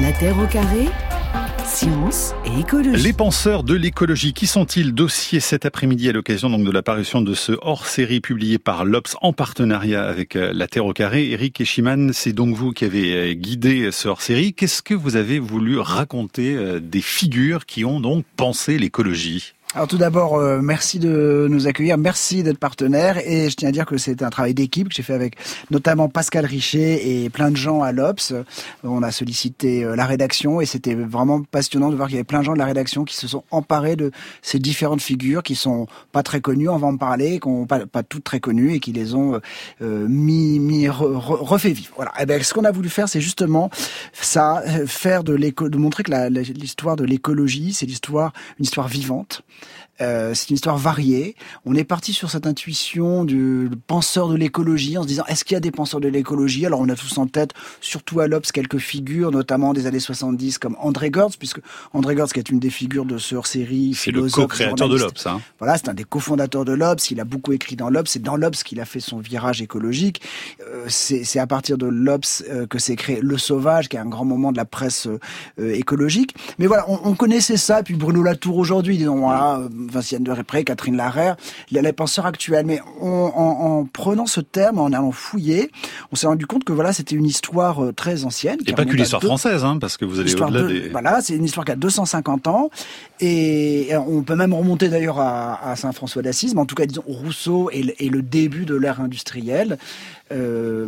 La Terre au carré Science et écologie. Les penseurs de l'écologie, qui sont-ils Dossier cet après-midi à l'occasion de l'apparition de ce hors-série publié par l'Obs en partenariat avec euh, La Terre au Carré. Eric Eschiman, c'est donc vous qui avez euh, guidé ce hors-série. Qu'est-ce que vous avez voulu raconter euh, des figures qui ont donc pensé l'écologie? Alors tout d'abord, euh, merci de nous accueillir, merci d'être partenaire et je tiens à dire que c'est un travail d'équipe que j'ai fait avec notamment Pascal Richet et plein de gens à l'Obs. On a sollicité euh, la rédaction et c'était vraiment passionnant de voir qu'il y avait plein de gens de la rédaction qui se sont emparés de ces différentes figures qui sont pas très connues, on va en parler, qui sont pas, toutes très connues et qui les ont euh, mis, mis refait vivre. Voilà. Et eh ben, ce qu'on a voulu faire, c'est justement ça, faire de l'éco, de montrer que l'histoire de l'écologie, c'est l'histoire, une histoire vivante. Euh, c'est une histoire variée. On est parti sur cette intuition du penseur de l'écologie en se disant est-ce qu'il y a des penseurs de l'écologie? Alors on a tous en tête, surtout à l'Obs, quelques figures, notamment des années 70 comme André Gortz, puisque André Gortz qui est une des figures de ce hors-série, c'est le co-créateur de l'Obs. Hein. Voilà, c'est un des cofondateurs de l'Obs. Il a beaucoup écrit dans l'Obs. C'est dans l'Obs qu'il a fait son virage écologique. Euh, c'est à partir de l'Obs euh, que s'est créé Le Sauvage, qui est un grand moment de la presse écologique. Mais voilà, on, on connaissait ça. Puis Bruno Latour aujourd'hui, disons voilà Vinciane de Répré, Catherine Larère, les penseurs actuels. Mais en, prenant ce terme, en allant fouiller, on s'est rendu compte que voilà, c'était une histoire euh, très ancienne. Et pas que l'histoire française, hein, parce que vous allez au-delà des... Voilà, c'est une histoire qui a 250 ans. Et on peut même remonter d'ailleurs à, Saint-François d'Assise, mais en tout cas, disons, Rousseau et le, début de l'ère industrielle. Euh,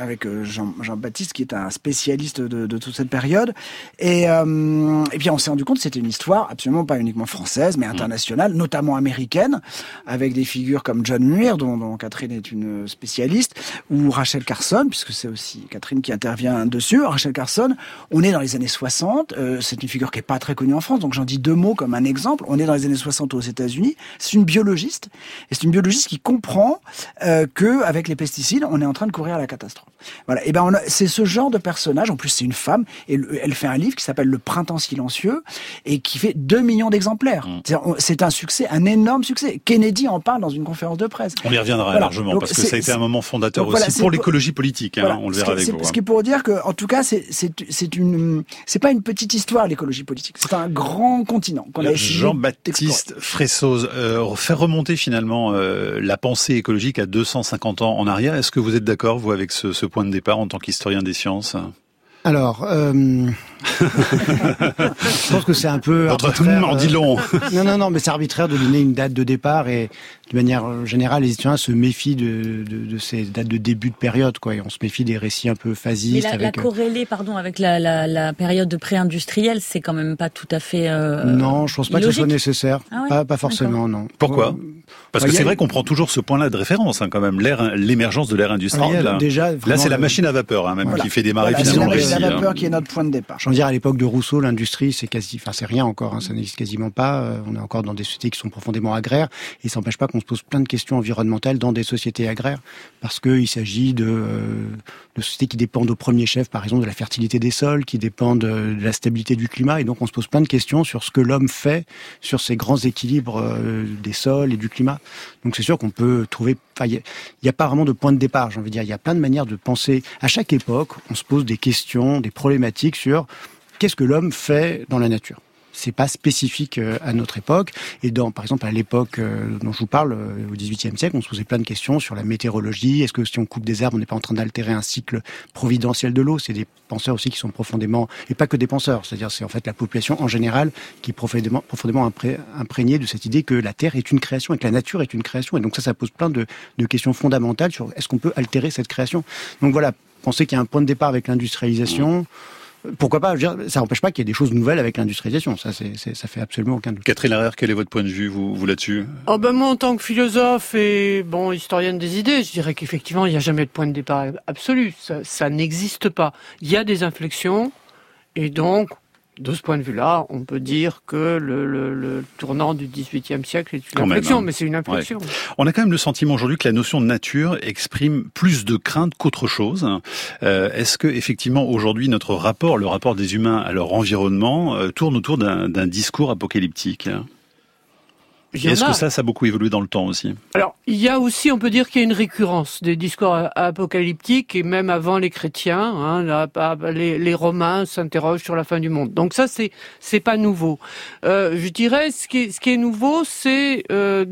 avec euh, Jean-Baptiste qui est un spécialiste de, de toute cette période. Et, euh, et puis on s'est rendu compte que c'était une histoire absolument pas uniquement française, mais internationale, notamment américaine, avec des figures comme John Muir, dont, dont Catherine est une spécialiste, ou Rachel Carson, puisque c'est aussi Catherine qui intervient dessus. Rachel Carson, on est dans les années 60, euh, c'est une figure qui est pas très connue en France, donc j'en dis deux mots comme un exemple. On est dans les années 60 aux États-Unis. C'est une biologiste, et c'est une biologiste qui comprend euh, que avec les pesticides, on est en train de courir à la catastrophe. Voilà. Et ben, c'est ce genre de personnage. En plus, c'est une femme et elle fait un livre qui s'appelle Le Printemps silencieux et qui fait 2 millions d'exemplaires. Mm. C'est un succès, un énorme succès. Kennedy en parle dans une conférence de presse. On y reviendra largement parce que ça a été un moment fondateur aussi pour l'écologie politique. Hein, on le verra avec vous. Ce qui est pour dire que, en tout cas, c'est une, c'est pas une petite histoire l'écologie politique. C'est un grand continent qu'on a Jean-Baptiste Fressoz, euh, faire remonter finalement euh, la pensée écologique à 250 ans en arrière. Est-ce que vous êtes d'accord, vous, avec ce, ce point de départ en tant qu'historien des sciences? Alors, euh, je pense que c'est un peu Votre arbitraire. dit long. non, non, non, mais c'est arbitraire de donner une date de départ et de manière générale, les historiens se méfient de, de, de, ces dates de début de période, quoi. Et on se méfie des récits un peu phasistes. Mais la, avec... la corrélée, pardon, avec la, la, la période de pré-industrielle, c'est quand même pas tout à fait. Euh, non, je pense pas que ce soit nécessaire. Ah pas, pas, forcément, non. Pourquoi? Parce que c'est vrai qu'on prend toujours ce point-là de référence, hein, quand même, l'émergence de l'ère industrielle. Alors, déjà, là, c'est la machine à vapeur, hein, même, qui fait démarrer voilà, finalement le récit. C'est la machine à vapeur hein. qui est notre point de départ. Je veux dire, à l'époque de Rousseau, l'industrie, c'est quasi, enfin, c'est rien encore, hein, ça n'existe quasiment pas. Euh, on est encore dans des sociétés qui sont profondément agraires, et ça n'empêche pas qu'on se pose plein de questions environnementales dans des sociétés agraires, parce qu'il s'agit de, euh, de, sociétés qui dépendent au premier chef, par exemple, de la fertilité des sols, qui dépendent euh, de la stabilité du climat, et donc on se pose plein de questions sur ce que l'homme fait sur ces grands équilibres euh, des sols et du climat. Donc c'est sûr qu'on peut trouver, il n'y a, a, pas vraiment de point de départ, j'ai envie de dire, il y a plein de manières de penser. À chaque époque, on se pose des questions, des problématiques sur qu'est-ce que l'homme fait dans la nature c'est pas spécifique euh, à notre époque. Et dans, par exemple, à l'époque euh, dont je vous parle, euh, au XVIIIe siècle, on se posait plein de questions sur la météorologie. Est-ce que si on coupe des arbres, on n'est pas en train d'altérer un cycle providentiel de l'eau? C'est des penseurs aussi qui sont profondément, et pas que des penseurs, c'est-à-dire c'est en fait la population en général qui est profondément, imprégnée de cette idée que la Terre est une création et que la nature est une création. Et donc ça, ça pose plein de, de questions fondamentales sur est-ce qu'on peut altérer cette création? Donc voilà, penser qu'il y a un point de départ avec l'industrialisation pourquoi pas Ça n'empêche pas qu'il y ait des choses nouvelles avec l'industrialisation. Ça, c'est, ça fait absolument aucun doute. Catherine Larère, quel est votre point de vue, vous, vous là-dessus? Oh ben Moi, en tant que philosophe et bon historienne des idées, je dirais qu'effectivement, il n'y a jamais de point de départ absolu. Ça, ça n'existe pas. Il y a des inflexions, et donc, de ce point de vue-là, on peut dire que le, le, le tournant du XVIIIe siècle est une inflexion, hein. mais c'est une inflexion. On a quand même le sentiment aujourd'hui que la notion de nature exprime plus de crainte qu'autre chose. Euh, Est-ce que effectivement aujourd'hui notre rapport, le rapport des humains à leur environnement, euh, tourne autour d'un discours apocalyptique? Est-ce que ça, ça a beaucoup évolué dans le temps aussi Alors, il y a aussi, on peut dire qu'il y a une récurrence des discours apocalyptiques et même avant les chrétiens, hein, les, les, Romains s'interrogent sur la fin du monde. Donc ça, c'est c'est pas nouveau. Euh, je dirais, ce qui est, ce qui est nouveau, c'est euh,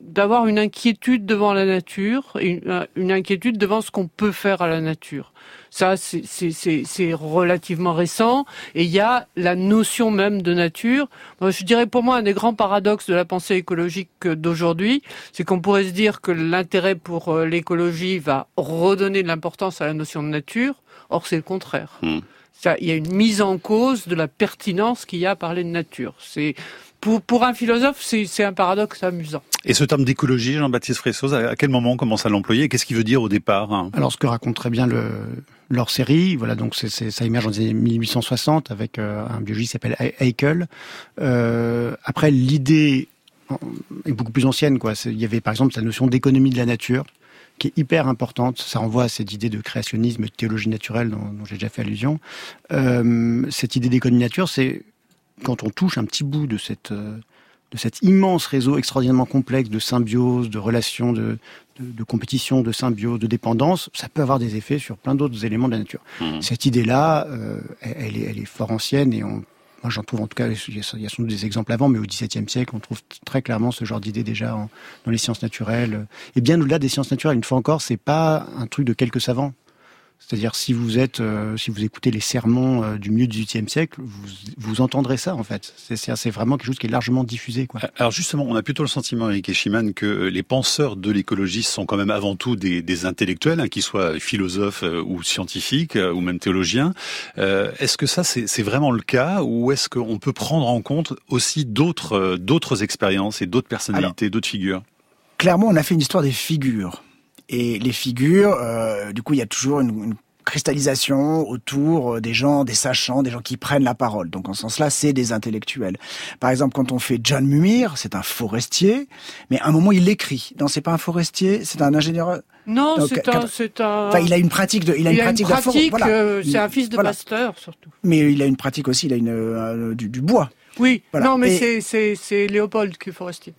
d'avoir une inquiétude devant la nature, une, une inquiétude devant ce qu'on peut faire à la nature. Ça, c'est relativement récent. Et il y a la notion même de nature. je dirais pour moi, un des grands paradoxes de la pensée écologique d'aujourd'hui, c'est qu'on pourrait se dire que l'intérêt pour euh, l'écologie va redonner de l'importance à la notion de nature. Or, c'est le contraire. Hmm. Ça, il y a une mise en cause de la pertinence qu'il y a à parler de nature. C'est pour, pour un philosophe, c'est un paradoxe amusant. Et ce terme d'écologie, Jean-Baptiste Fressoz, à quel moment on commence à l'employer Qu'est-ce qu'il veut dire au départ hein? Alors, ce que raconte très bien le, leur série, voilà, donc ça émerge en 1860 avec euh, un biologiste qui s'appelle Haeckel. Euh, après, l'idée est beaucoup plus ancienne, quoi. Il y avait par exemple la notion d'économie de la nature qui est hyper importante. Ça renvoie à cette idée de créationnisme, de théologie naturelle dont, dont j'ai déjà fait allusion. Euh, cette idée d'économie de nature, c'est quand on touche un petit bout de cette euh, de cet immense réseau extraordinairement complexe de symbiose, de relations, de, de, compétition, de symbiose, de dépendance, ça peut avoir des effets sur plein d'autres éléments de la nature. Mmh. Cette idée-là, euh, elle, est, elle est fort ancienne et on, moi j'en trouve en tout cas, il y a sans doute des exemples avant, mais au XVIIe siècle, on trouve très clairement ce genre d'idée déjà dans les sciences naturelles. Et bien au-delà des sciences naturelles, une fois encore, c'est pas un truc de quelques savants. C'est-à-dire si vous êtes, euh, si vous écoutez les sermons euh, du milieu du XVIIIe siècle, vous, vous entendrez ça en fait. C'est vraiment quelque chose qui est largement diffusé. Quoi. Alors justement, on a plutôt le sentiment, Eric Eschiman, que euh, les penseurs de l'écologie sont quand même avant tout des, des intellectuels, hein, qu'ils soient philosophes ou scientifiques ou même théologiens. Euh, est-ce que ça c'est vraiment le cas ou est-ce qu'on peut prendre en compte aussi d'autres d'autres expériences et d'autres personnalités, d'autres figures? Clairement, on a fait une histoire des figures. Et les figures, euh, du coup, il y a toujours une, une cristallisation autour euh, des gens, des sachants, des gens qui prennent la parole. Donc en ce sens-là, c'est des intellectuels. Par exemple, quand on fait John Mumir, c'est un forestier, mais à un moment il écrit. Non, c'est pas un forestier, c'est un ingénieur. Non, c'est un, c'est un. Enfin, il a une pratique de, il a il une pratique, une pratique voilà. euh, c'est un fils de voilà. pasteur surtout. Mais il a une pratique aussi, il a une euh, du, du, bois. Oui. Voilà. Non, mais c'est c'est c'est Léopold qui est forestier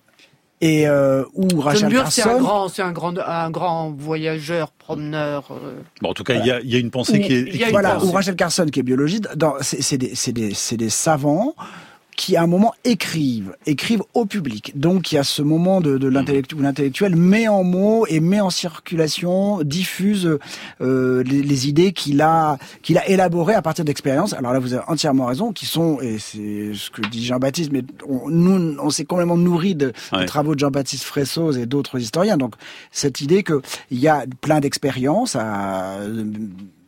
et euh, ou Rachel Carson. C'est un grand, c'est un grand, un grand voyageur, promeneur. Euh, bon, en tout cas, il voilà. y, a, y, a, une pensée ou, qui est. Voilà, ou Rachel Carson qui est biologiste. C'est des, des, des savants qui à un moment écrivent, écrivent au public. Donc il y a ce moment de, de l'intellectuel, où l'intellectuel met en mots et met en circulation, diffuse euh, les, les, idées qu'il a qu'il a élaborées à partir d'expériences. Alors là vous avez entièrement raison, qui sont et c'est ce que dit Jean-Baptiste, mais on, nous on s'est complètement nourri de, ouais. des travaux de Jean-Baptiste Fressoz et d'autres historiens. Donc cette idée que il y a plein d'expériences à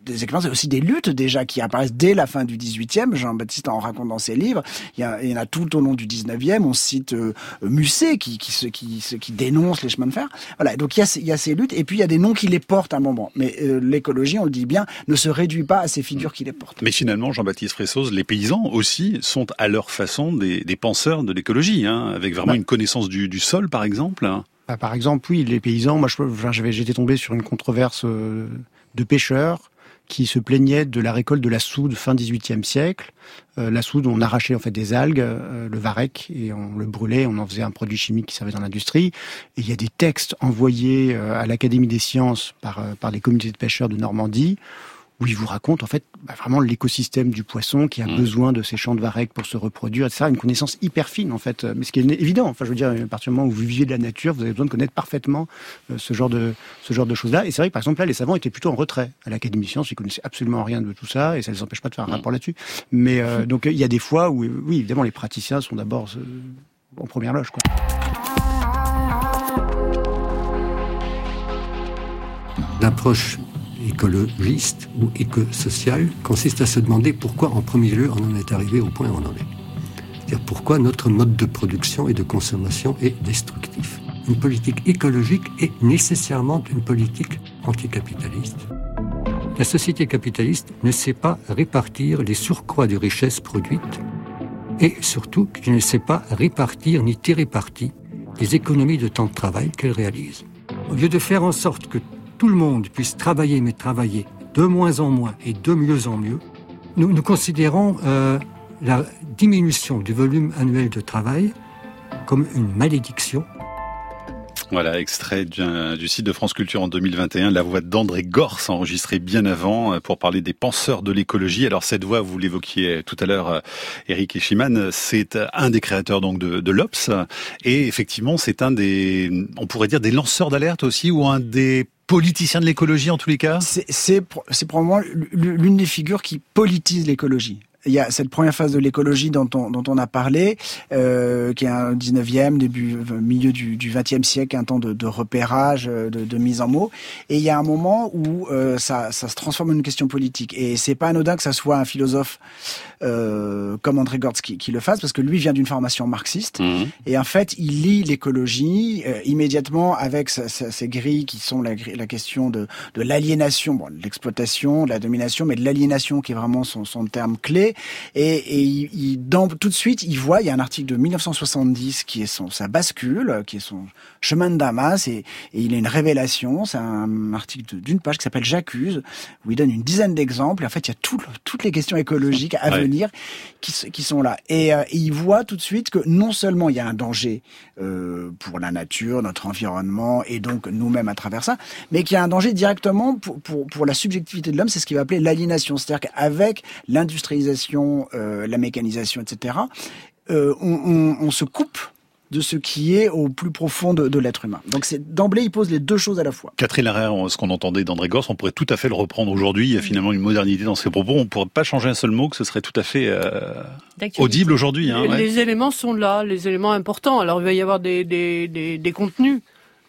des expériences et aussi des luttes déjà qui apparaissent dès la fin du 18e. Jean-Baptiste en raconte dans ses livres. Il y, a, il y en a tout au long du 19e. On cite euh, Musset qui, qui, qui, qui, qui dénonce les chemins de fer. Voilà, donc il y, a, il y a ces luttes et puis il y a des noms qui les portent à un moment. Mais euh, l'écologie, on le dit bien, ne se réduit pas à ces figures qui les portent. Mais finalement, Jean-Baptiste Fressoz, les paysans aussi sont à leur façon des, des penseurs de l'écologie, hein, avec vraiment ouais. une connaissance du, du sol, par exemple. Bah, par exemple, oui, les paysans. Moi, j'étais tombé sur une controverse euh, de pêcheurs qui se plaignait de la récolte de la soude fin 18e siècle. Euh, la soude, on arrachait en fait des algues, euh, le varech, et on le brûlait, on en faisait un produit chimique qui servait dans l'industrie. Et il y a des textes envoyés euh, à l'Académie des sciences par, euh, par les communautés de pêcheurs de Normandie où il vous raconte en fait bah, vraiment l'écosystème du poisson qui a mmh. besoin de ces champs de varech pour se reproduire, etc. Une connaissance hyper fine en fait, mais ce qui est évident. Enfin, je veux dire, à partir du moment où vous vivez de la nature, vous avez besoin de connaître parfaitement euh, ce genre de ce genre de choses-là. Et c'est vrai que par exemple là, les savants étaient plutôt en retrait à l'Académie des sciences, ils connaissaient absolument rien de tout ça, et ça les empêche pas de faire un mmh. rapport là-dessus. Mais euh, donc il y a des fois où, oui, évidemment, les praticiens sont d'abord euh, en première loge, quoi. L'approche écologiste ou éco-social consiste à se demander pourquoi en premier lieu on en est arrivé au point où on en est. C'est-à-dire pourquoi notre mode de production et de consommation est destructif. Une politique écologique est nécessairement une politique anticapitaliste. La société capitaliste ne sait pas répartir les surcroîts de richesses produites et surtout qui ne sait pas répartir ni tirer parti des économies de temps de travail qu'elle réalise. Au lieu de faire en sorte que tout le monde puisse travailler, mais travailler de moins en moins et de mieux en mieux, nous, considérons euh, la diminution du volume annuel de travail comme une malédiction voilà, extrait du, site de France Culture en 2021, la voix d'André Gorse, enregistrée bien avant euh, pour parler des penseurs de l'écologie. Alors cette voix, vous l'évoquiez tout à l'heure, Eric Eschiman, c'est un des créateurs donc de, de l'Obs, et effectivement, c'est un des, on pourrait dire des lanceurs d'alerte aussi, ou un des politiciens de l'écologie en tous les cas? C'est probablement l'une des figures qui politise l'écologie il y a cette première phase de l'écologie dont on, dont on a parlé, euh, qui est un 19e, début, euh, milieu du, du 20e siècle, un temps de, de repérage, euh, de, de, mise en mots. Et il y a un moment où euh, ça, ça, se transforme en une question politique. Et c'est pas anodin que ça soit un philosophe euh, comme André Gortz qui, qui, le fasse, parce que lui vient d'une formation marxiste. Mmh. Et en fait, il lit l'écologie euh, immédiatement avec ces grilles qui sont la, la question de, de l'aliénation, bon, de l'exploitation, de la domination, mais de l'aliénation qui est vraiment son, son terme clé et, et il, dans, tout de suite, il voit, il y a un article de 1970 qui est son, sa bascule, qui est son chemin de Damas, et, et il a une révélation. C'est un article d'une page qui s'appelle J'accuse, où il donne une dizaine d'exemples. Et en fait, il y a tout, toutes les questions écologiques à venir qui, qui, sont là. Et, euh, il voit tout de suite que non seulement il y a un danger euh, pour la nature, notre environnement, et donc nous-mêmes à travers ça, mais qu'il y a un danger directement pour, pour, pour la subjectivité de l'homme, c'est ce qu'il va appeler l'aliénation. C'est-à-dire qu'avec l'industrialisation euh, la mécanisation, etc., euh, on, se coupe de ce qui est au plus profond de, l'être humain. Donc c'est d'emblée, il pose les deux choses à la fois. Catherine Larère, ce qu'on entendait d'André Gors, on pourrait tout à fait le reprendre aujourd'hui. Il y a finalement une modernité dans ses propos. On ne pourrait pas changer un seul mot, que ce serait tout à fait euh, audible aujourd'hui. Hein, les, éléments sont là, les éléments importants. Alors il va y avoir des, des contenus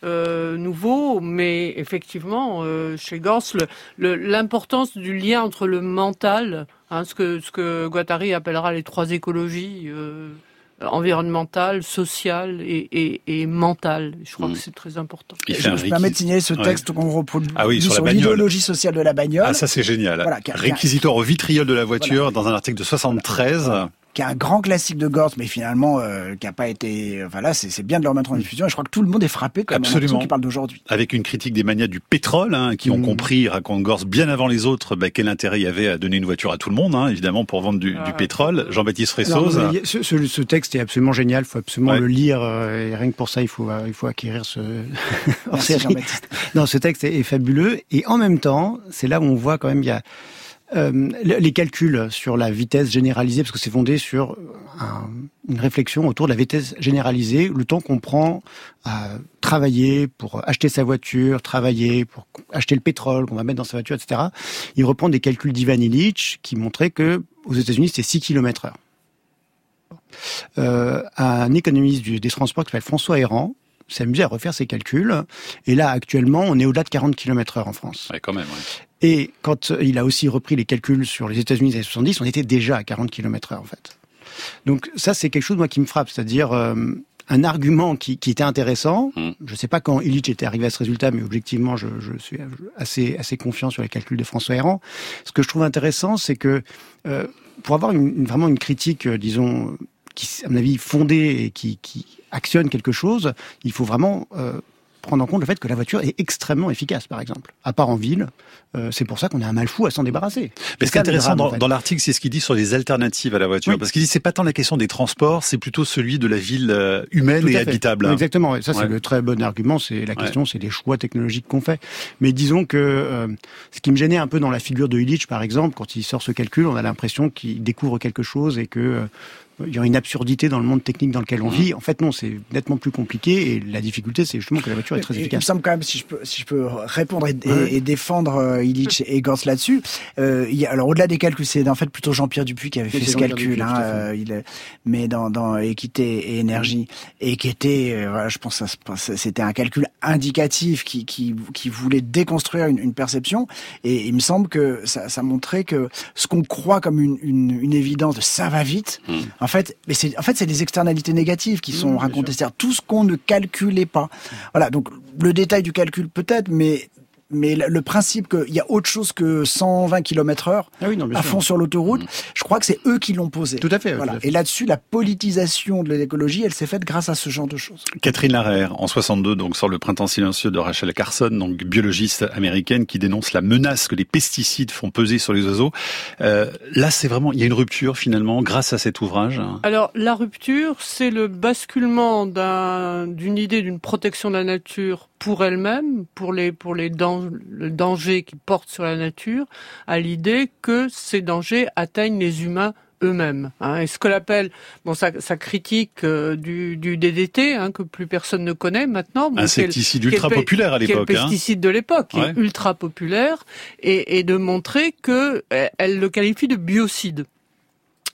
euh, nouveau, mais effectivement, euh, chez Gors, l'importance du lien entre le mental, hein, ce que ce que Guattari appellera les trois écologies. Euh, environnementale, sociale et, et, et mentale. Je crois mm. que c'est très important. je me permets de signaler ce texte qu'on reproduit ah oui, sur, l'idéologie sociale de la bagnole. Ah ça c'est génial. Voilà, Réquisitoire au vitriol de la voiture dans un article de 73 qui est un grand classique de Gortz, mais finalement euh, qui n'a pas été. Voilà, c'est bien de le remettre en diffusion. Et je crois que tout le monde est frappé quand Absolument. qui parle d'aujourd'hui. Avec une critique des manias du pétrole, hein, qui ont mmh. compris, raconte Gortz bien avant les autres, bah, quel intérêt il y avait à donner une voiture à tout le monde, hein, évidemment pour vendre du, du pétrole. Jean-Baptiste Ressoz. Ce, ce, ce, texte est absolument génial. Il faut absolument le lire. Euh, et rien que pour ça, il faut euh, il faut acquérir ce. Merci, non, ce texte est, est fabuleux. Et en même temps, c'est là où on voit quand même il y a euh, les calculs sur la vitesse généralisée, parce que c'est fondé sur une réflexion autour de la vitesse généralisée, le temps qu'on prend à travailler pour acheter sa voiture, travailler pour acheter le pétrole qu'on va mettre dans sa voiture, etc. Il reprend des calculs d'Ivan Illich qui montraient que aux États-Unis c'était 6 km heure. Euh, un économiste des transports qui s'appelle François Errand s'est amusé à refaire ses calculs. Et là, actuellement, on est au-delà de 40 km heure en France. Quand même, Et quand il a aussi repris les calculs sur les États-Unis des années 70, on était déjà à 40 km heure, en fait. Donc ça, c'est quelque chose, moi, qui me frappe. C'est-à-dire, euh, un argument qui, qui, était intéressant. Hmm. Je ne sais pas quand Illich était arrivé à ce résultat, mais objectivement, je, je, suis assez, assez confiant sur les calculs de François Héran. Ce que je trouve intéressant, c'est que euh, pour avoir une, vraiment une critique, euh, disons, qui, à mon avis, fondée et qui, qui actionne quelque chose, il faut vraiment euh, prendre en compte le fait que la voiture est extrêmement efficace, par exemple. À part en ville, euh, c'est pour ça qu'on a un mal fou à s'en débarrasser. Mais ce qui est intéressant dans, l'article, c'est ce qu'il dit sur les alternatives à la voiture. Parce qu'il dit c'est pas tant la question des transports, c'est plutôt celui de la ville euh, humaine et habitable. exactement. Ça, c'est le très bon argument. C'est la question, c'est les choix technologiques qu'on fait. Mais disons que euh, ce qui me gênait un peu dans la figure de Illich, par exemple, quand il sort ce calcul, on a l'impression qu'il découvre quelque chose et que il y a une absurdité dans le monde technique dans lequel on mmh. vit. En fait, non, c'est nettement plus compliqué et la difficulté, c'est justement que la voiture est très efficace. Il me semble quand même, si je peux, si je peux répondre et, défendre euh, Illich et Gors là-dessus, euh, il y a, alors au-delà des calculs, c'est en fait plutôt Jean-Pierre Dupuis qui avait fait ce calcul, hein, euh, il, mais dans, dans équité et énergie, et qui était, euh, voilà, je pense, c'était un calcul indicatif qui, qui, qui voulait déconstruire une, une, perception, et il me semble que ça, ça montrait que ce qu'on croit comme une, une, une évidence de ça va vite, mmh. En fait, mais c'est en fait c'est des externalités négatives qui sont racontées, c'est-à-dire tout ce qu'on ne calculait pas. Voilà, donc le détail du calcul peut-être, mais mais le principe qu'il y a autre chose que 120 km heure ah oui, à fond sur l'autoroute, mm. je crois que c'est eux qui l'ont posé. Tout à fait. Voilà. Tout à fait. Et là-dessus, la politisation de l'écologie, elle s'est faite grâce à ce genre de choses. Catherine Larère, en 62, donc sort le printemps silencieux de Rachel Carson, donc biologiste américaine qui dénonce la menace que les pesticides font peser sur les oiseaux. Euh, là, c'est vraiment, il y a une rupture finalement grâce à cet ouvrage. Alors la rupture, c'est le basculement d'une idée d'une protection de la nature pour elle-même, pour les pour les le danger qui porte sur la nature, à l'idée que ces dangers atteignent les humains eux-mêmes. Hein. Et ce que l'appelle, bon, sa, critique euh, du, du, DDT, hein, que plus personne ne connaît maintenant. Bon, Insecticide ultra populaire à l'époque. Hein. pesticide de l'époque, ultra populaire, et, et, de montrer que elle le qualifie de biocide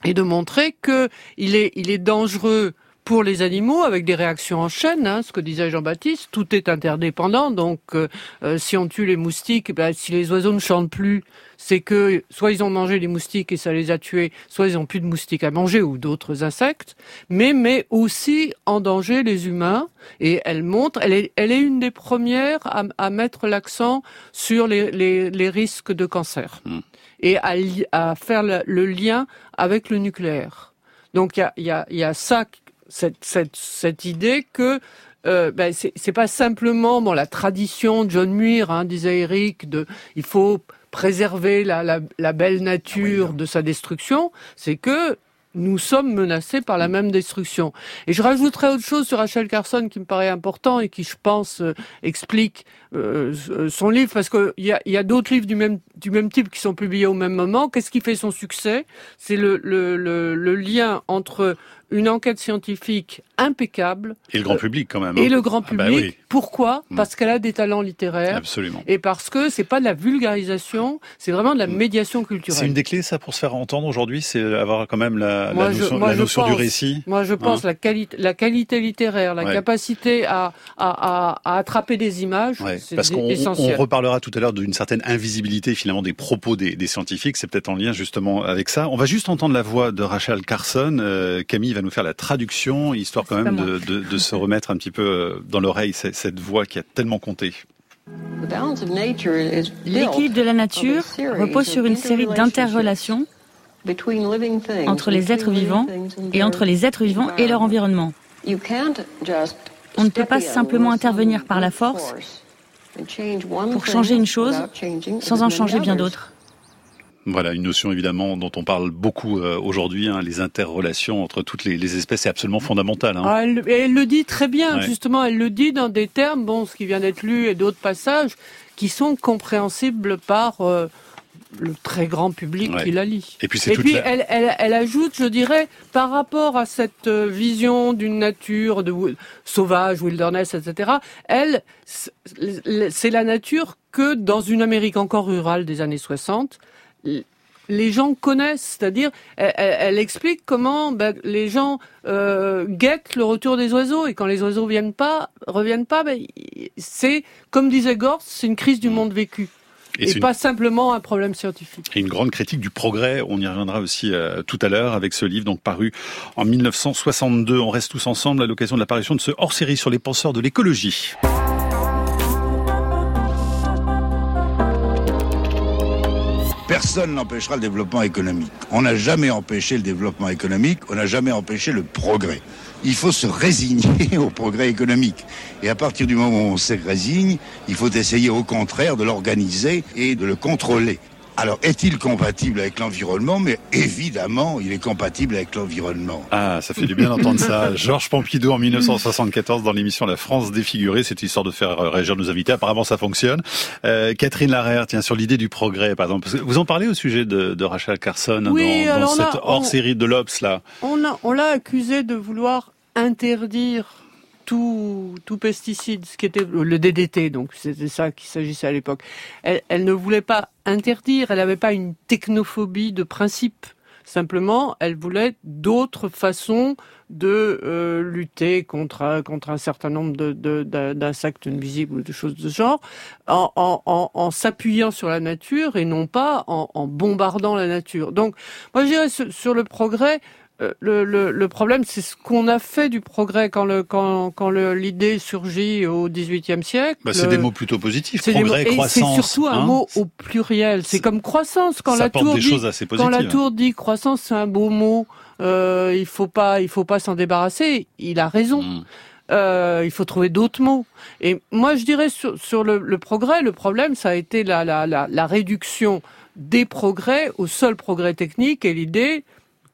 et de montrer que il est, il est dangereux pour les animaux avec des réactions en chaîne, hein, ce que disait Jean-Baptiste, tout est interdépendant. Donc, euh, euh, si on tue les moustiques, ben, si les oiseaux ne chantent plus, c'est que soit ils ont mangé les moustiques et ça les a tués, soit ils ont plus de moustiques à manger ou d'autres insectes, mais met aussi en danger les humains. Et elle montre, elle est, elle est une des premières à, à mettre l'accent sur les, les, les, risques de cancer hmm. et à, à faire le, le, lien avec le nucléaire. Donc il y a, y, a, y a ça cette, cette, cette idée que euh, ben c'est pas simplement bon la tradition John Muir hein, disait Eric de il faut préserver la, la, la belle nature ah de sa destruction c'est que nous sommes menacés par la même destruction. Et je rajouterai autre chose sur Rachel Carson qui me paraît important et qui, je pense, euh, explique euh, son livre, parce qu'il y a, y a d'autres livres du même, du même type qui sont publiés au même moment. Qu'est-ce qui fait son succès? C'est le, le, le, le, lien entre une enquête scientifique impeccable. Et le grand public quand même. Et hein. le grand ah bah public. Pourquoi mm. Parce qu'elle a des talents littéraires. Absolument. Et parce que c'est pas de la vulgarisation, c'est vraiment de la mm. médiation culturelle. C'est une des clés ça pour se faire entendre aujourd'hui, c'est avoir quand même la, la notion, la notion du récit. Moi je pense hein la, qualité, la qualité littéraire, la capacité à, à, à, à, attraper des images, ouais. c'est essentiel. On reparlera tout à l'heure d'une certaine invisibilité finalement des propos des, des scientifiques, c'est peut-être en lien justement avec ça. On va juste entendre la voix de Rachel Carson. Euh, Camille va nous faire la traduction, histoire quand même de, de, de, se remettre un petit peu euh, dans l'oreille cette voix qui a tellement compté. L'équilibre de la nature repose sur une série d'interrelations entre les êtres vivants et entre les êtres vivants et leur environnement. On ne peut pas simplement intervenir par la force pour changer une chose sans en changer bien d'autres. Voilà, une notion évidemment dont on parle beaucoup euh, aujourd'hui, hein, les interrelations entre toutes les, les espèces, c'est absolument fondamental. Hein. Ah, elle, elle, le dit très bien, justement, elle le dit dans des termes, bon, ce qui vient d'être lu et d'autres passages, qui sont compréhensibles par euh, le très grand public qui la lit. Et puis, et puis elle, elle, elle, ajoute, je dirais, par rapport à cette euh, vision d'une nature de sauvage, wilderness, etc., elle, c'est la nature que dans une Amérique encore rurale des années 60, les gens connaissent, c'est-à-dire elle, explique comment ben, les gens euh, guettent le retour des oiseaux et quand les oiseaux viennent pas, reviennent pas, ben, c'est comme disait Gortz, c'est une crise du monde vécu. Et, pas simplement un problème scientifique. Et une grande critique du progrès, on y reviendra aussi euh, tout à l'heure avec ce livre donc paru en 1962. On reste tous ensemble à l'occasion de l'apparition de ce hors-série sur les penseurs de l'écologie. Personne n'empêchera le développement économique. On n'a jamais empêché le développement économique, on n'a jamais empêché le progrès. Il faut se résigner au progrès économique. Et à partir du moment où on se résigne, il faut essayer au contraire de l'organiser et de le contrôler. Alors, est-il compatible avec l'environnement? Mais évidemment, il est compatible avec l'environnement. Ah, ça fait du bien d'entendre ça. Georges Pompidou en 1974 dans l'émission La France défigurée, c'est histoire de faire réagir nos invités. Apparemment, ça fonctionne. Euh, Catherine Larère, tiens, sur l'idée du progrès, par exemple. Vous en parlez au sujet de, de Rachel Carson dans, cette hors-série de l'Obs, là On l'a on accusé de vouloir interdire tout, pesticide, ce qui était le DDT, donc c'était ça qu'il s'agissait à l'époque. Elle, ne voulait pas interdire, elle n'avait pas une technophobie de principe. Simplement, elle voulait d'autres façons de euh, lutter contre, contre un certain nombre d'insectes de, invisibles ou de choses de ce genre, en, s'appuyant sur la nature et non pas en, bombardant la nature. Donc, moi je dirais sur le progrès, le, le, le, problème, c'est ce qu'on a fait du progrès quand le quand quand l'idée surgit au XVIIIe siècle. Bah, c'est des mots plutôt positifs. Progrès, et croissance. C'est surtout un hein. mot au pluriel. C'est comme croissance. Quand la tour des dit choses assez quand la tour dit croissance, c'est un beau mot. Euh, il faut pas il faut pas s'en débarrasser. Il a raison. Mmh. Euh, il faut trouver d'autres mots. Et moi, je dirais sur, sur le, le, progrès, le problème, ça a été la, la, la, la réduction des progrès au seul progrès technique et l'idée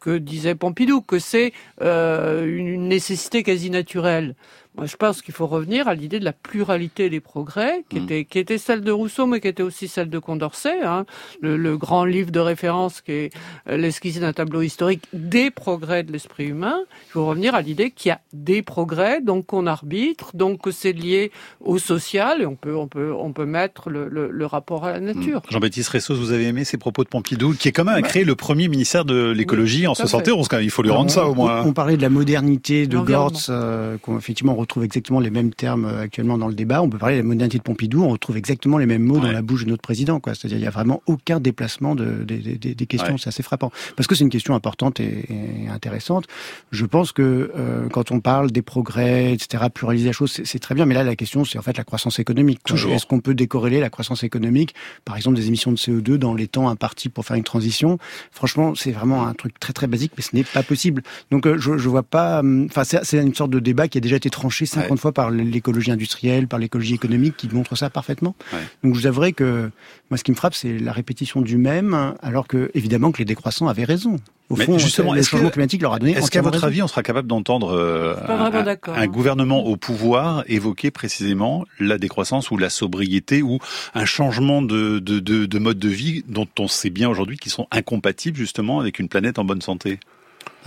que disait Pompidou, que c'est euh, une nécessité quasi naturelle. Moi, je pense qu'il faut revenir à l'idée de la pluralité des progrès, qui, mmh. était, qui était celle de Rousseau, mais qui était aussi celle de Condorcet. Hein. Le, le, grand livre de référence qui est euh, l'esquisse d'un tableau historique des progrès de l'esprit humain. Il faut revenir à l'idée qu'il y a des progrès, donc qu'on arbitre, donc que c'est lié au social, et on peut, on peut, on peut mettre le, le, le rapport à la nature. Mmh. Jean-Baptiste Ressos, vous avez aimé ces propos de Pompidou, qui est quand même a créé le premier ministère de l'écologie oui, en 71. Il faut lui rendre on, ça au moins. On, on, parlait de la modernité de Gortz, euh, qu'on effectivement retrouve exactement les mêmes termes actuellement dans le débat. On peut parler de la modernité de Pompidou, on retrouve exactement les mêmes mots ouais. dans la bouche de notre président. Quoi. C'est-à-dire il n'y a vraiment aucun déplacement de, de, de, des questions. Ouais. C'est assez frappant. Parce que c'est une question importante et, et, intéressante. Je pense que euh, quand on parle des progrès, etc., pluraliser la chose, c'est très bien. Mais là, la question, c'est en fait la croissance économique. Est-ce qu'on peut décorréler la croissance économique, par exemple, des émissions de CO2 dans les temps impartis pour faire une transition? Franchement, c'est vraiment un truc très très basique, mais ce n'est pas possible. Donc euh, je, je vois pas... Enfin, c'est une sorte de débat qui a déjà été tranché 50 ouais. fois par l'écologie industrielle, par l'écologie économique, qui montre ça parfaitement. Ouais. Donc je vous avouerai que moi, ce qui me frappe, c'est la répétition du même, alors que évidemment que les décroissants avaient raison. Au Mais fond, justement, le changement climatique leur a donné. Est-ce qu'à votre raison. avis, on sera capable d'entendre euh, un, un, gouvernement au pouvoir évoquer précisément la décroissance ou la sobriété ou un changement de, de, de, de mode de vie dont on sait bien aujourd'hui qu'ils sont incompatibles justement avec une planète en bonne santé?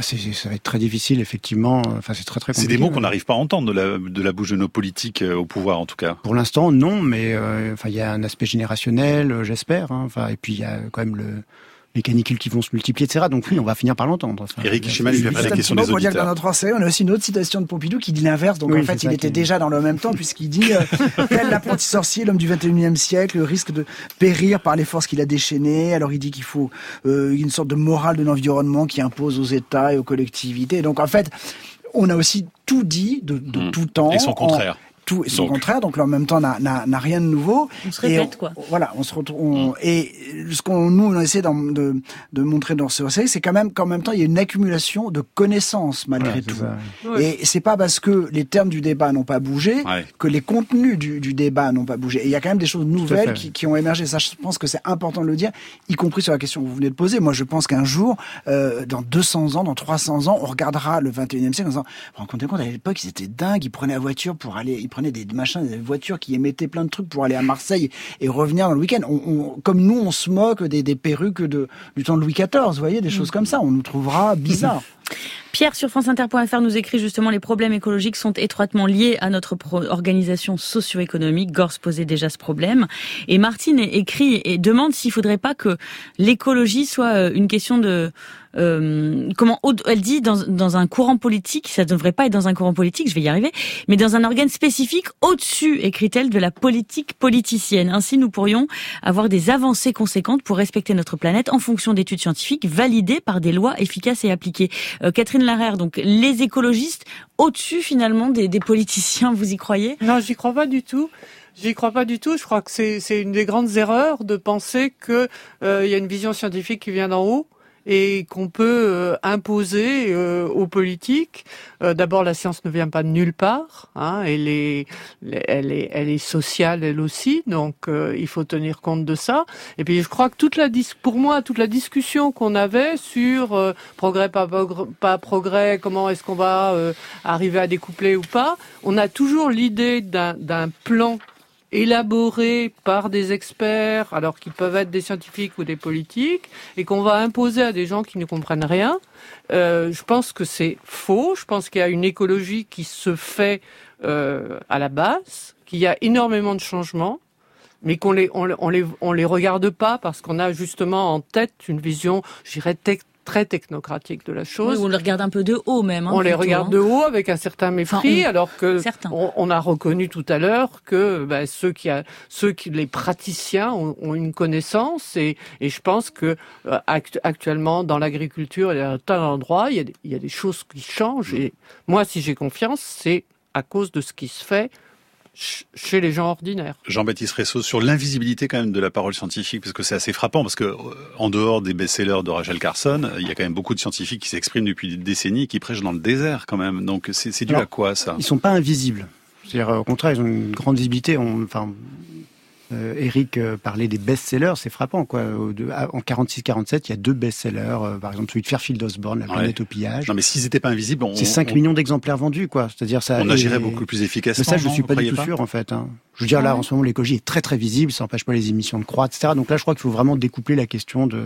Ça va être très difficile, effectivement. Enfin, c'est très très. C'est des mots qu'on n'arrive pas à entendre de la, de la bouche de nos politiques euh, au pouvoir, en tout cas. Pour l'instant, non, mais euh, enfin, il y a un aspect générationnel, euh, j'espère. Hein, enfin, et puis il y a quand même le les canicules qui vont se multiplier, etc. Donc oui, on va finir par l'entendre. Enfin, Eric Chimal, il la question des pour dire que dans notre on a aussi une autre citation de Pompidou qui dit l'inverse. Donc oui, en fait, il était déjà dans le même temps puisqu'il dit euh, tel l'apprenti sorcier, l'homme du 21e siècle, risque de périr par les forces qu'il a déchaînées. Alors il dit qu'il faut euh, une sorte de morale de l'environnement qui impose aux États et aux collectivités. Donc en fait, on a aussi tout dit de, de mmh. tout temps. Et son contraire. Tout et son donc. contraire, donc là, en même temps n'a rien de nouveau. On se répète, et quoi. Voilà, on se retrouve. On, mmh. Et ce qu'on nous on essaie de, de, de montrer dans ce série, c'est quand même qu'en même temps il y a une accumulation de connaissances malgré ouais, tout. Ça. Et c'est pas parce que les termes du débat n'ont pas bougé ouais. que les contenus du, du débat n'ont pas bougé. Et il y a quand même des choses nouvelles qui, qui, ont émergé. Ça, je pense que c'est important de le dire, y compris sur la question que vous venez de poser. Moi, je pense qu'un jour, euh, dans 200 ans, dans 300 ans, on regardera le 21e siècle en disant, vous vous rendez compte, à l'époque, ils étaient dingues, ils prenaient la voiture pour aller, ils prenaient des machins, des voitures qui émettaient plein de trucs pour aller à Marseille et revenir dans le week-end. On, on, comme nous, on se moque des, des perruques de, du temps de Louis XIV, vous voyez, des choses comme ça. On nous trouvera bizarres. Pierre sur franceinter.fr nous écrit justement les problèmes écologiques sont étroitement liés à notre organisation socio-économique. Gors posait déjà ce problème. Et Martine écrit et demande s'il faudrait pas que l'écologie soit euh, une question de euh, comment elle dit dans, dans un courant politique, ça devrait pas être dans un courant politique, je vais y arriver, mais dans un organe spécifique au-dessus, écrit-elle, de la politique politicienne. Ainsi, nous pourrions avoir des avancées conséquentes pour respecter notre planète en fonction d'études scientifiques validées par des lois efficaces et appliquées. Euh, Catherine Larère, donc les écologistes au-dessus finalement des, des politiciens, vous y croyez? Non, j'y crois pas du tout. J'y crois pas du tout. Je crois que c'est une des grandes erreurs de penser que euh, y a une vision scientifique qui vient d'en haut et qu'on peut euh, imposer euh, aux politiques. Euh, D'abord, la science ne vient pas de nulle part. Hein, elle, est, elle, est, elle est sociale elle aussi, donc euh, il faut tenir compte de ça. Et puis, je crois que toute la pour moi, toute la discussion qu'on avait sur euh, progrès pas, pas progrès, comment est-ce qu'on va arriver à découpler ou pas, on a toujours l'idée d'un plan élaborés par des experts, alors qu'ils peuvent être des scientifiques ou des politiques, et qu'on va imposer à des gens qui ne comprennent rien, euh, je pense que c'est faux. Je pense qu'il y a une écologie qui se fait euh, à la base, qu'il y a énormément de changements, mais qu'on les on, les on les regarde pas parce qu'on a justement en tête une vision, je dirais très technocratique de la chose. on les regarde un peu de haut même. Hein, on les regarde hein. de haut avec un certain mépris, alors que on, a reconnu tout à l'heure que ben, ceux qui a, ceux qui les praticiens ont, une connaissance et, et, je pense que euh, actuellement dans l'agriculture et à un endroit il y, a, il y a des choses qui changent et moi si j'ai confiance c'est à cause de ce qui se fait chez les gens ordinaires. Jean-Baptiste Ressot, sur l'invisibilité quand même de la parole scientifique, parce que c'est assez frappant, parce que euh, en dehors des best-sellers de Rachel Carson, il y a quand même beaucoup de scientifiques qui s'expriment depuis des décennies, qui prêchent dans le désert quand même. Donc c'est dû à quoi ça? Ils sont pas invisibles. C'est-à-dire, au contraire, ils ont une grande visibilité. On, enfin, euh, Eric euh, parlait des best-sellers, c'est frappant. Quoi. En 46-47, il y a deux best-sellers, euh, par exemple celui de Fairfield Osborne, La planète au pillage. Non, mais s'ils n'étaient pas invisibles, c'est 5 millions d'exemplaires vendus, quoi. C'est-à-dire ça. On agirait beaucoup plus efficacement. Mais ça, je suis pas du tout sûr, en fait. Hein. Je veux dire, là, en ce moment, l'écologie est très très visible, ça n'empêche pas les émissions de croître, etc. Donc là, je crois qu'il faut vraiment découpler la question de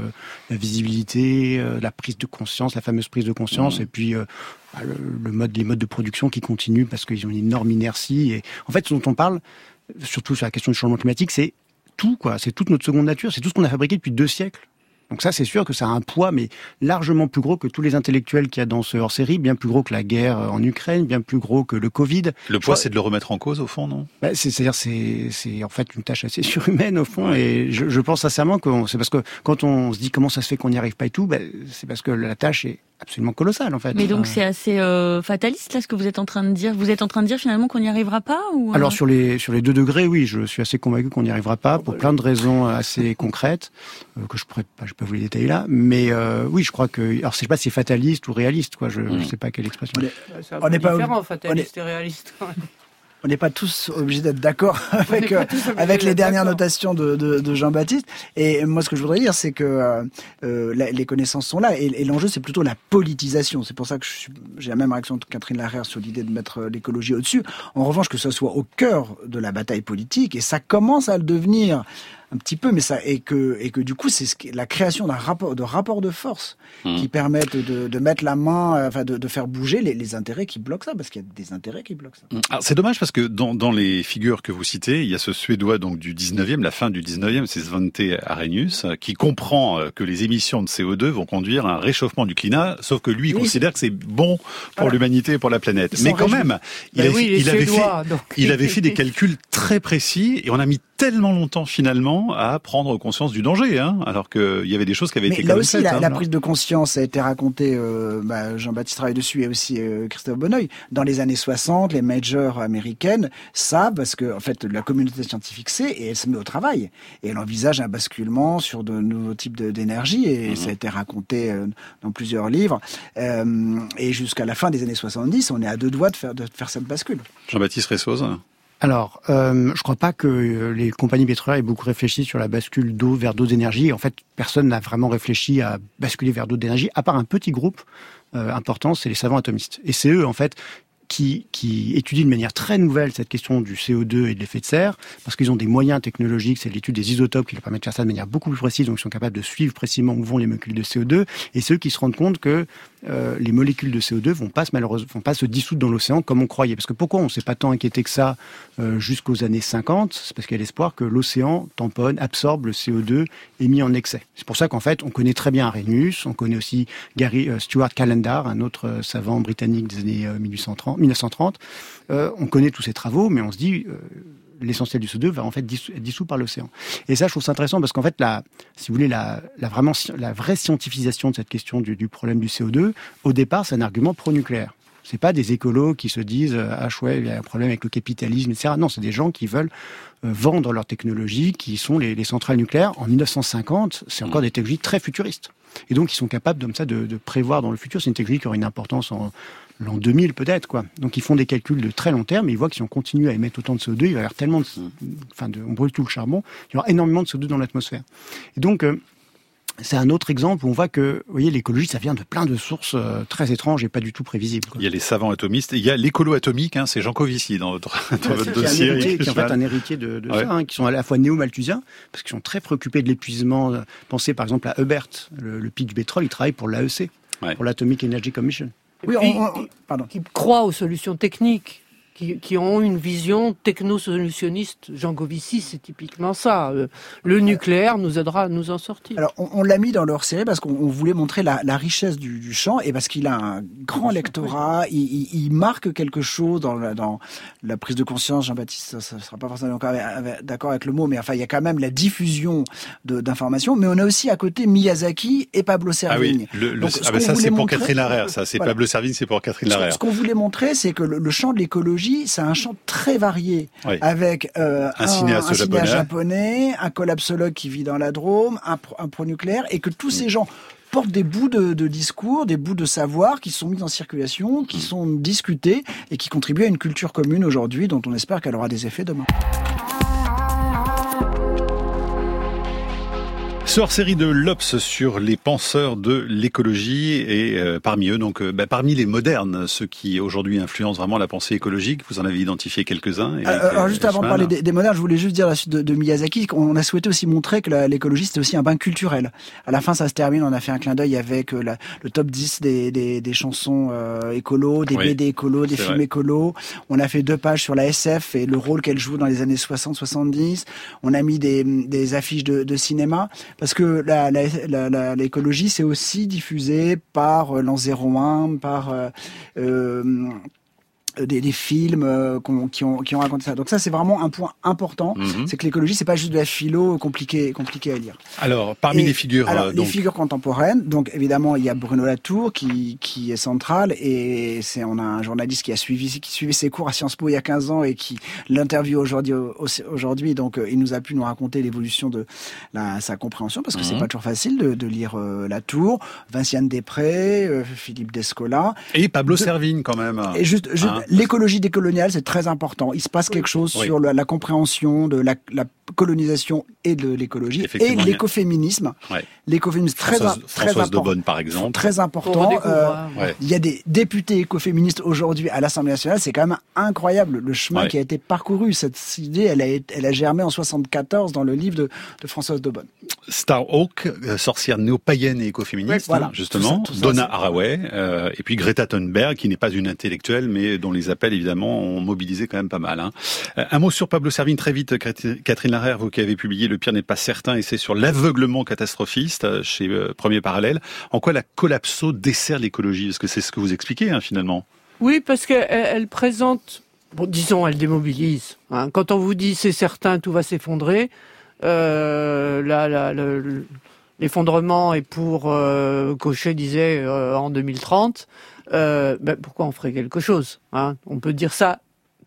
la visibilité, la prise de conscience, la fameuse prise de conscience, mmh. et puis bah, le, mode, les modes de production qui continuent parce qu'ils ont une énorme inertie. Et en fait, ce dont on parle, surtout sur la question du changement climatique, c'est tout, quoi. C'est toute notre seconde nature, c'est tout ce qu'on a fabriqué depuis deux siècles. Donc ça, c'est sûr que ça a un poids, mais largement plus gros que tous les intellectuels qu'il y a dans ce hors-série, bien plus gros que la guerre en Ukraine, bien plus gros que le Covid. Le poids, c'est de le remettre en cause, au fond, non? Bah, C'est-à-dire, c'est, c'est en fait une tâche assez surhumaine, au fond, et je, je, pense sincèrement que c'est parce que quand on se dit comment ça se fait qu'on n'y arrive pas et tout, bah, c'est parce que la tâche est absolument colossal en fait. Mais donc c'est assez euh, fataliste là ce que vous êtes en train de dire. Vous êtes en train de dire finalement qu'on n'y arrivera pas ou euh Alors sur les sur les deux degrés, oui, je suis assez convaincu qu'on n'y arrivera pas pour plein de raisons assez concrètes euh, que je pourrais pas, je peux vous les détailler là. Mais oui, je crois que alors je sais pas si c'est fataliste ou réaliste quoi. Je, ne sais pas quelle expression. On n'est pas différent, fataliste et réaliste. On n'est pas tous obligés d'être d'accord avec euh, avec les dernières notations de, de, de Jean-Baptiste. Et moi, ce que je voudrais dire, c'est que euh, euh les connaissances sont là, et, et l'enjeu, c'est plutôt la politisation. C'est pour ça que j'ai la même réaction de Catherine Larère sur l'idée de mettre l'écologie au-dessus. En revanche, que ce soit au cœur de la bataille politique, et ça commence à le devenir un petit peu, mais ça et que et que du coup c'est ce la création d'un rapport de rapport de force mmh. qui permettent de, de, mettre la main, euh, enfin de, de faire bouger les, les, intérêts qui bloquent ça, parce qu'il y a des intérêts qui bloquent ça. Mmh. c'est dommage parce que dans, dans les figures que vous citez, il y a ce Suédois donc du 19e, la fin du 19e, c'est Svante Arrhenius, qui comprend euh, que les émissions de CO2 vont conduire à un réchauffement du climat, sauf que lui il considère que c'est bon pour l'humanité et pour la planète. Mais quand même, il, ben il, avait fait, il avait fait des calculs très précis et on a mis tellement longtemps finalement à prendre conscience du danger, hein, alors qu'il y avait des choses qui avaient Mais été là aussi, la, hein. la, prise de conscience a été racontée, euh, bah, Jean-Baptiste travaille dessus et aussi euh, Christophe Bonneuil. Dans les années 60, les majors américaines savent, parce que en fait la communauté scientifique sait, et elle se met au travail. Et elle envisage un basculement sur de nouveaux types d'énergie, et mhm. ça a été raconté euh, dans plusieurs livres. Et jusqu'à la fin des années 70, on est à deux doigts de faire, de faire cette bascule. Jean-Baptiste Ressoz alors, euh, je crois pas que euh, les compagnies pétrolières aient beaucoup réfléchi sur la bascule d'eau vers d'autres énergies. En fait, personne n'a vraiment réfléchi à basculer vers d'autres énergies, à part un petit groupe euh, important, c'est les savants atomistes. Et c'est eux, en fait, qui, qui étudient de manière très nouvelle cette question du CO2 et de l'effet de serre, parce qu'ils ont des moyens technologiques, c'est l'étude des isotopes qui leur permettent de faire ça de manière beaucoup plus précise, donc ils sont capables de suivre précisément où vont les molécules de CO2, et ceux qui se rendent compte que euh, les molécules de CO2 vont pas se malheureusement vont pas se dissoudre dans l'océan comme on croyait. Parce que pourquoi on s'est pas tant inquiété que ça euh, jusqu'aux années 50 C'est parce qu'il y a l'espoir que l'océan tamponne, absorbe le CO2 émis en excès. C'est pour ça qu'en fait, on connaît très bien Arrhenius, on connaît aussi Gary euh, Stuart Calendar, un autre euh, savant britannique des années 1830, 1930. on connaît tous ces travaux, mais on se dit l'essentiel du CO2 va en fait être dissous par l'océan. Et ça, je trouve ça intéressant parce qu'en fait, la, si vous voulez, la, la, vraiment, la vraie scientifisation de cette question du, du problème du CO2, au départ, c'est un argument pro-nucléaire. C'est pas des écolos qui se disent ah ouais il y a un problème avec le capitalisme etc. Non, c'est des gens qui veulent euh, vendre leur technologie, qui sont les, les centrales nucléaires. En 1950, c'est encore mmh. des technologies très futuristes. Et donc, ils sont capables, comme ça, de, de prévoir dans le futur. C'est une technologie qui aura une importance en, l'an 2000 peut-être quoi. Donc ils font des calculs de très long terme et ils voient que si on continue à émettre autant de CO2, il va y avoir tellement de, enfin de, on brûle tout le charbon, il y aura énormément de CO2 dans l'atmosphère. Et donc euh, c'est un autre exemple où on voit que, vous voyez, l'écologie, ça vient de plein de sources euh, très étranges et pas du tout prévisibles. Il y a les savants atomistes, et il y a l'écolo atomique, hein, c'est Jean Covici dans votre, dans votre dossier. Qui est en fait un héritier de, de ça, hein, qui sont à la fois néo-malthusiens, parce qu'ils sont très préoccupés de l'épuisement. Pensez par exemple à Ebert, le, le pic du pétrole, il travaille pour l'AEC, pour l'Atomic Energy Commission. Oui, on, pardon. Qui croit aux solutions techniques. Qui, ont une vision techno-solutionniste. Jean Govici, c'est typiquement ça. Euh, le nucléaire nous aidera à nous en sortir. Alors, on, l'a mis dans leur série parce qu'on voulait montrer la, richesse du, du, champ et parce qu'il a un grand lectorat, il, marque quelque chose dans la, dans la prise de conscience. Jean-Baptiste, ça ne sera pas forcément d'accord avec le mot, mais enfin, il y a quand même la diffusion d'informations. Mais on a aussi à côté Miyazaki et Pablo Servigne. Ah oui, ah ben ça c'est pour Catherine Larère, ça c'est Pablo Servigne, c'est pour Catherine Larère. Ce, qu'on voulait montrer, c'est que le champ de l'écologie c'est un champ très varié, avec euh, un, cinéaste japonais. un collapsologue qui vit dans la Drôme, un, pro-nucléaire, et que tous ces gens portent des bouts de, discours, des bouts de savoir qui sont mis en circulation, qui mm. sont discutés et qui contribuent à une culture commune aujourd'hui dont on espère qu'elle aura des effets demain. Ce série de l'Obs sur les penseurs de l'écologie et euh, parmi eux, donc euh, bah, parmi les modernes, ceux qui aujourd'hui influencent vraiment la pensée écologique, vous en avez identifié quelques-uns. Euh, alors juste avant de parler des, modernes, je voulais juste dire la suite de, Miyazaki, qu'on a souhaité aussi montrer que l'écologie c'était aussi un bain culturel. À la fin, ça se termine, on a fait un clin d'œil avec le top 10 des, des, chansons écolo, des BD écolo, des films écolo. On a fait deux pages sur la SF et le rôle qu'elle joue dans les années 60-70. On a mis des, des affiches de, de cinéma parce que l'écologie, c'est aussi diffusé par euh, l'an 01, par euh, euh, des, des, films euh, qui, ont, qui ont raconté ça. Donc ça, c'est vraiment un point important. Mhm. C'est que l'écologie, c'est pas juste de la philo compliquée compliqué à lire. Alors, parmi les figures, alors, les figures contemporaines. Donc évidemment, il y a Bruno Latour qui, qui est central et c'est on a un journaliste qui a suivi qui suivait ses cours à Sciences Po il y a 15 ans et qui l'interviewe aujourd'hui aujourd'hui. Donc euh, il nous a pu nous raconter l'évolution de la, sa compréhension parce que c'est mhm. pas toujours facile de, de lire Latour, Vinciane Després, Philippe Descola et Pablo Servigne quand même. Et juste, juste hein l'écologie décoloniale, c'est très important. Il se passe quelque chose sur la, compréhension de la, colonisation et de l'écologie et l'écoféminisme. L'écoféminisme très très important. par exemple, très important. Euh, il y a des députés écoféministes aujourd'hui à l'Assemblée nationale. C'est quand même incroyable le chemin qui a été parcouru. Cette idée, elle a, elle a germé en 74 dans le livre de, de Françoise Daubonne. Starhawk, euh, sorcière néo-païenne et écoféministe, voilà, justement. Donna Haraway, euh, et puis Greta Thunberg, qui n'est pas une intellectuelle, mais dont les appels, évidemment, ont mobilisé quand même pas mal. Hein. Un mot sur Pablo Servigne, très vite, Catherine Larère, vous qui avez publié Le pire n'est pas certain, et c'est sur l'aveuglement catastrophiste euh, chez euh, Premier Parallèle. En quoi la collapso dessert l'écologie? Parce que c'est ce que vous expliquez, hein, finalement. Oui, parce qu'elle présente, bon, disons, elle démobilise. Hein. Quand on vous dit c'est certain, tout va s'effondrer, euh, l'effondrement est pour, euh, Cochet disait, en 2030. Ben, pourquoi on ferait quelque chose hein? On peut dire ça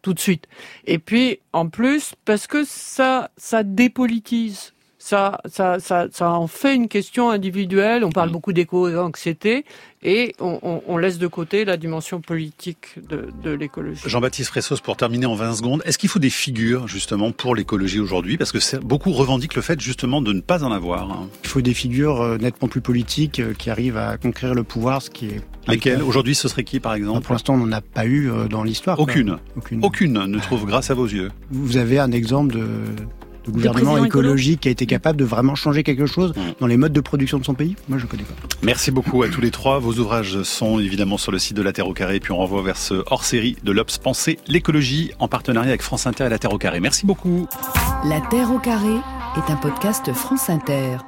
tout de suite. Et puis, en plus, parce que ça, ça dépolitise. Ça, ça, ça, ça en fait une question individuelle. On parle mmh. beaucoup d'éco-anxiété et on, on, laisse de côté la dimension politique de, de l'écologie. Jean-Baptiste Fressos, pour terminer en 20 secondes, est-ce qu'il faut des figures justement pour l'écologie aujourd'hui? Parce que beaucoup revendiquent le fait justement de ne pas en avoir. Hein. Il faut des figures euh, nettement plus politiques euh, qui arrivent à conquérir le pouvoir, ce qui est Lesquelles Aujourd'hui, ce serait qui, par exemple Pour l'instant, on n'en a pas eu euh, dans l'histoire. Aucune. Aucune. Aucune ne trouve grâce à vos yeux. Vous avez un exemple de, de gouvernement écologique qui a été capable de vraiment changer quelque chose mm. dans les modes de production de son pays? Moi, je ne connais pas. Merci beaucoup à tous les trois. Vos ouvrages sont évidemment sur le site de La Terre au Carré. Puis on renvoie vers ce hors-série de l'Obs Penser l'écologie en partenariat avec France Inter et La Terre au Carré. Merci beaucoup. La Terre au Carré est un podcast France Inter.